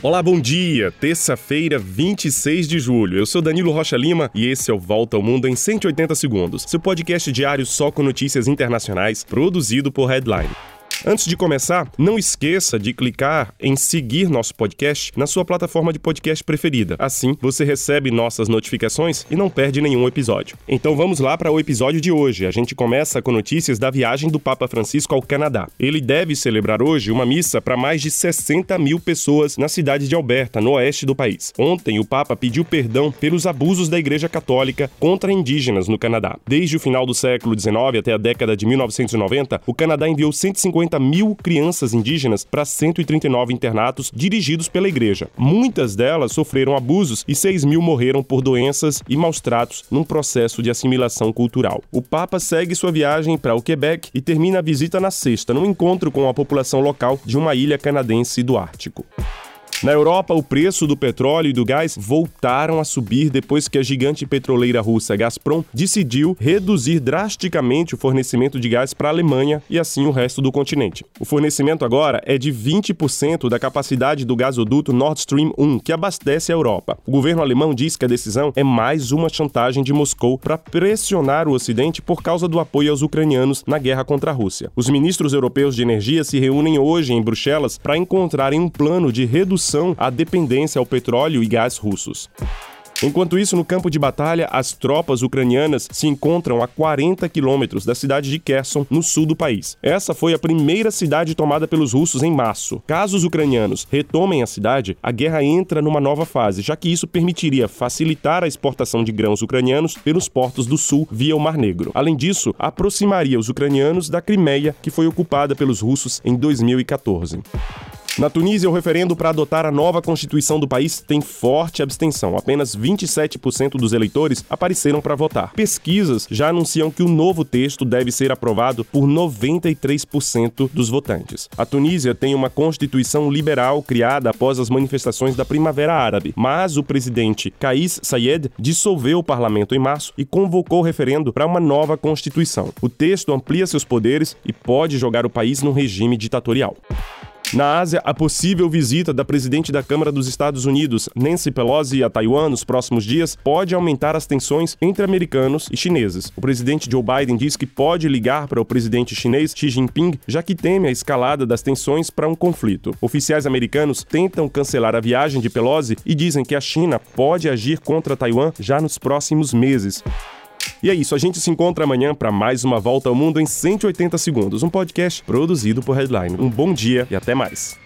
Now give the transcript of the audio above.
Olá, bom dia! Terça-feira, 26 de julho. Eu sou Danilo Rocha Lima e esse é o Volta ao Mundo em 180 Segundos, seu podcast diário só com notícias internacionais, produzido por Headline. Antes de começar, não esqueça de clicar em seguir nosso podcast na sua plataforma de podcast preferida. Assim, você recebe nossas notificações e não perde nenhum episódio. Então vamos lá para o episódio de hoje. A gente começa com notícias da viagem do Papa Francisco ao Canadá. Ele deve celebrar hoje uma missa para mais de 60 mil pessoas na cidade de Alberta, no oeste do país. Ontem, o Papa pediu perdão pelos abusos da Igreja Católica contra indígenas no Canadá. Desde o final do século XIX até a década de 1990, o Canadá enviou 150 50 mil crianças indígenas para 139 internatos dirigidos pela igreja. Muitas delas sofreram abusos e 6 mil morreram por doenças e maus tratos num processo de assimilação cultural. O Papa segue sua viagem para o Quebec e termina a visita na sexta, num encontro com a população local de uma ilha canadense do Ártico. Na Europa, o preço do petróleo e do gás voltaram a subir depois que a gigante petroleira russa Gazprom decidiu reduzir drasticamente o fornecimento de gás para a Alemanha e assim o resto do continente. O fornecimento agora é de 20% da capacidade do gasoduto Nord Stream 1, que abastece a Europa. O governo alemão diz que a decisão é mais uma chantagem de Moscou para pressionar o Ocidente por causa do apoio aos ucranianos na guerra contra a Rússia. Os ministros europeus de energia se reúnem hoje em Bruxelas para encontrarem um plano de redução redução à dependência ao petróleo e gás russos. Enquanto isso, no campo de batalha, as tropas ucranianas se encontram a 40 quilômetros da cidade de Kherson, no sul do país. Essa foi a primeira cidade tomada pelos russos em março. Caso os ucranianos retomem a cidade, a guerra entra numa nova fase, já que isso permitiria facilitar a exportação de grãos ucranianos pelos portos do sul via o Mar Negro. Além disso, aproximaria os ucranianos da Crimeia, que foi ocupada pelos russos em 2014. Na Tunísia, o referendo para adotar a nova constituição do país tem forte abstenção. Apenas 27% dos eleitores apareceram para votar. Pesquisas já anunciam que o novo texto deve ser aprovado por 93% dos votantes. A Tunísia tem uma constituição liberal criada após as manifestações da Primavera Árabe, mas o presidente Kais Saied dissolveu o parlamento em março e convocou o referendo para uma nova constituição. O texto amplia seus poderes e pode jogar o país num regime ditatorial. Na Ásia, a possível visita da presidente da Câmara dos Estados Unidos, Nancy Pelosi, a Taiwan nos próximos dias pode aumentar as tensões entre americanos e chineses. O presidente Joe Biden diz que pode ligar para o presidente chinês Xi Jinping, já que teme a escalada das tensões para um conflito. Oficiais americanos tentam cancelar a viagem de Pelosi e dizem que a China pode agir contra Taiwan já nos próximos meses. E é isso, a gente se encontra amanhã para mais uma volta ao mundo em 180 segundos, um podcast produzido por Headline. Um bom dia e até mais.